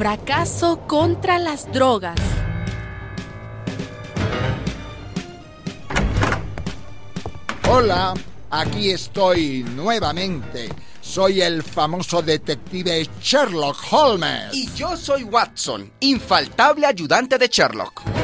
fracaso contra las drogas. Hola, aquí estoy nuevamente. Soy el famoso detective Sherlock Holmes. Y yo soy Watson, infaltable ayudante de Sherlock.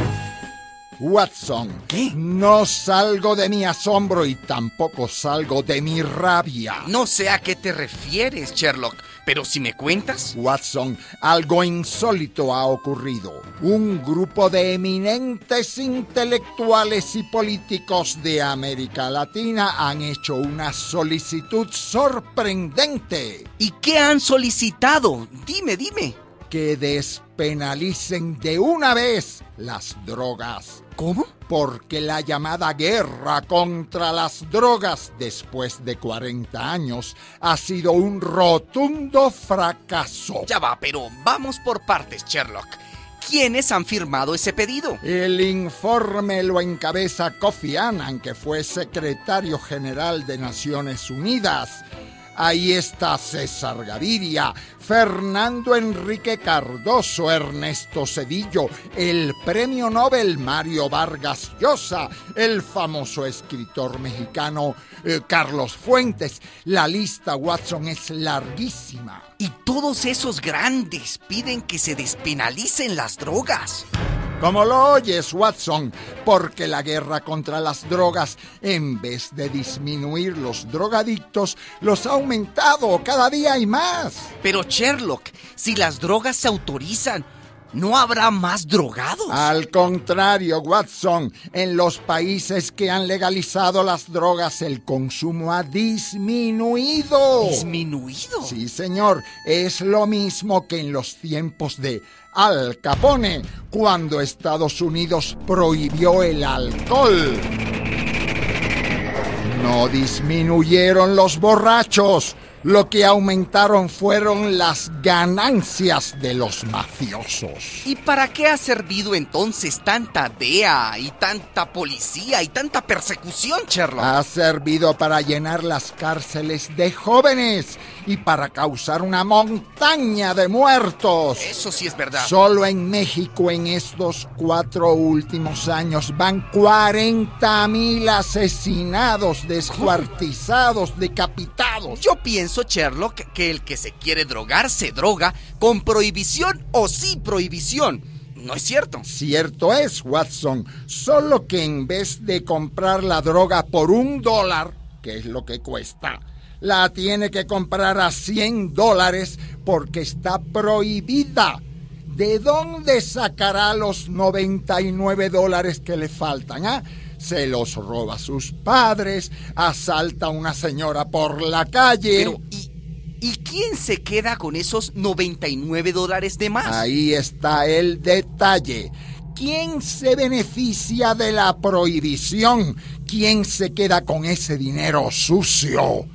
Watson, ¿Qué? No salgo de mi asombro y tampoco salgo de mi rabia. No sé a qué te refieres, Sherlock, pero si me cuentas... Watson, algo insólito ha ocurrido. Un grupo de eminentes intelectuales y políticos de América Latina han hecho una solicitud sorprendente. ¿Y qué han solicitado? Dime, dime. Que despenalicen de una vez las drogas. ¿Cómo? Porque la llamada guerra contra las drogas después de 40 años ha sido un rotundo fracaso. Ya va, pero vamos por partes, Sherlock. ¿Quiénes han firmado ese pedido? El informe lo encabeza Kofi Annan, que fue secretario general de Naciones Unidas. Ahí está César Gaviria, Fernando Enrique Cardoso, Ernesto Cedillo, el premio Nobel Mario Vargas Llosa, el famoso escritor mexicano eh, Carlos Fuentes. La lista, Watson, es larguísima. Y todos esos grandes piden que se despenalicen las drogas. Como lo oyes, Watson, porque la guerra contra las drogas, en vez de disminuir los drogadictos, los ha aumentado cada día hay más. Pero Sherlock, si las drogas se autorizan, ¿no habrá más drogados? Al contrario, Watson, en los países que han legalizado las drogas, el consumo ha disminuido. ¿Disminuido? Sí, señor, es lo mismo que en los tiempos de Al Capone, cuando Estados Unidos prohibió el alcohol. No disminuyeron los borrachos, lo que aumentaron fueron las ganancias de los mafiosos. ¿Y para qué ha servido entonces tanta DEA y tanta policía y tanta persecución, Sherlock? Ha servido para llenar las cárceles de jóvenes y para causar una montaña de muertos. Eso sí es verdad. Solo en México en estos cuatro últimos años van 40 mil asesinados, descuartizados, decapitados. Yo pienso, Sherlock, que el que se quiere drogar se droga con prohibición o sin prohibición. ¿No es cierto? Cierto es, Watson, solo que en vez de comprar la droga por un dólar, que es lo que cuesta, la tiene que comprar a 100 dólares porque está prohibida. ¿De dónde sacará los 99 dólares que le faltan? ah? Se los roba a sus padres, asalta a una señora por la calle. Pero, ¿y, ¿y quién se queda con esos 99 dólares de más? Ahí está el detalle. ¿Quién se beneficia de la prohibición? ¿Quién se queda con ese dinero sucio?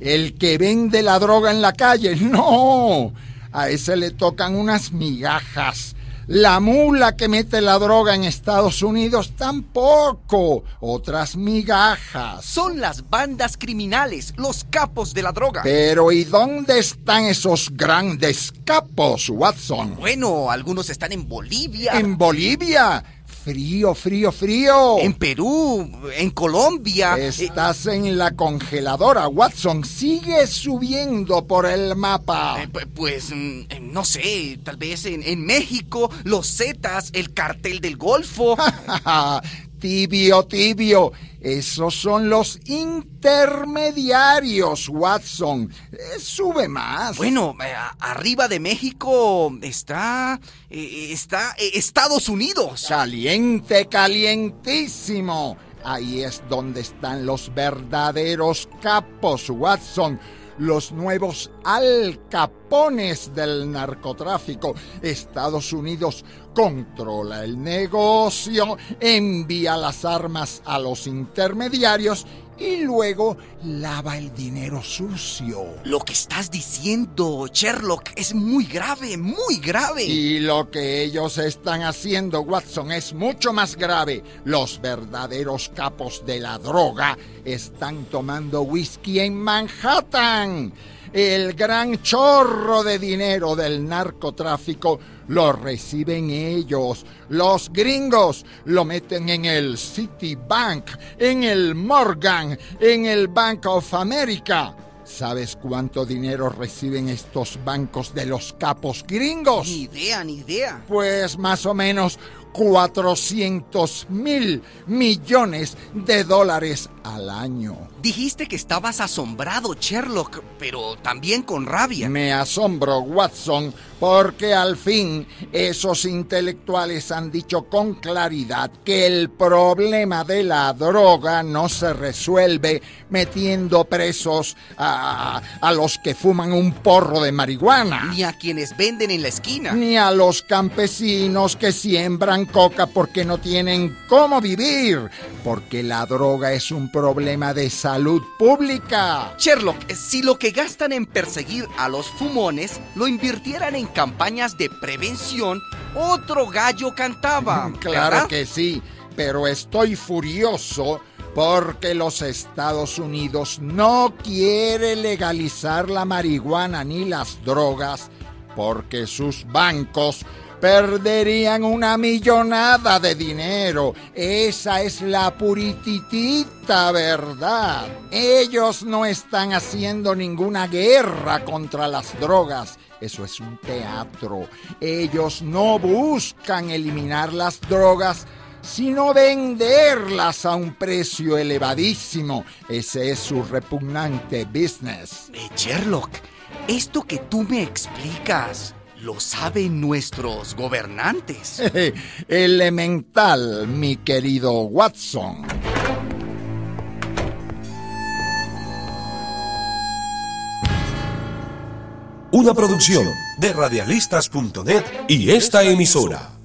¿El que vende la droga en la calle? No. A ese le tocan unas migajas. La mula que mete la droga en Estados Unidos tampoco. Otras migajas. Son las bandas criminales, los capos de la droga. Pero ¿y dónde están esos grandes capos, Watson? Bueno, algunos están en Bolivia, En Bolivia. Frío, frío, frío. en Perú, en Colombia. eh, Estás en la congeladora, Watson. Sigue subiendo por el mapa. eh, pu- pues, mm, eh, no sé, tal vez en, en México, los Zetas, el cartel del Golfo. tibio, tibio. Esos son los intermediarios, Watson. Eh, sube más. Bueno, eh, arriba de México está. eh, está Estados Unidos. Caliente, calientísimo. Ahí es donde están los verdaderos capos, Watson. Los nuevos alcapones del narcotráfico. Estados Unidos controla el negocio, envía las armas a los intermediarios y luego lava el dinero sucio. Lo que estás diciendo, Sherlock, es muy grave, muy grave. Y lo que ellos están haciendo, Watson, es mucho más grave. Los verdaderos capos de la droga están tomando whisky en Manhattan. el gran chorro de dinero del narcotráfico lo reciben ellos. Los gringos lo meten en el Citibank, en el Morgan, en el Bank of America. ¿Sabes cuánto dinero reciben estos bancos de los capos gringos? Ni idea, ni idea. Pues más o menos 400 mil millones de dólares al año. Dijiste que estabas asombrado, Sherlock, pero también con rabia. Me asombro, Watson, porque al fin esos intelectuales han dicho con claridad que el problema de la droga no se resuelve metiendo presos a, a los que fuman un porro de marihuana. Ni a quienes venden en la esquina. Ni a los campesinos que siembran coca porque no tienen cómo vivir. Porque la droga es un problema de salud pública. Sherlock, si lo que gastan en perseguir a los fumones lo invirtieran en campañas de prevención, otro gallo cantaba. Claro ¿verdad? que sí, pero estoy furioso porque los Estados Unidos no quiere legalizar la marihuana ni las drogas porque sus bancos perderían una millonada de dinero. Esa es la purititita verdad. Ellos no están haciendo ninguna guerra contra las drogas. Eso es un teatro. Ellos no buscan eliminar las drogas, sino venderlas a un precio elevadísimo. Ese es su repugnante business. Eh, Sherlock, esto que tú me explicas, lo saben nuestros gobernantes. Elemental, mi querido Watson. Una producción de radialistas.net y esta emisora.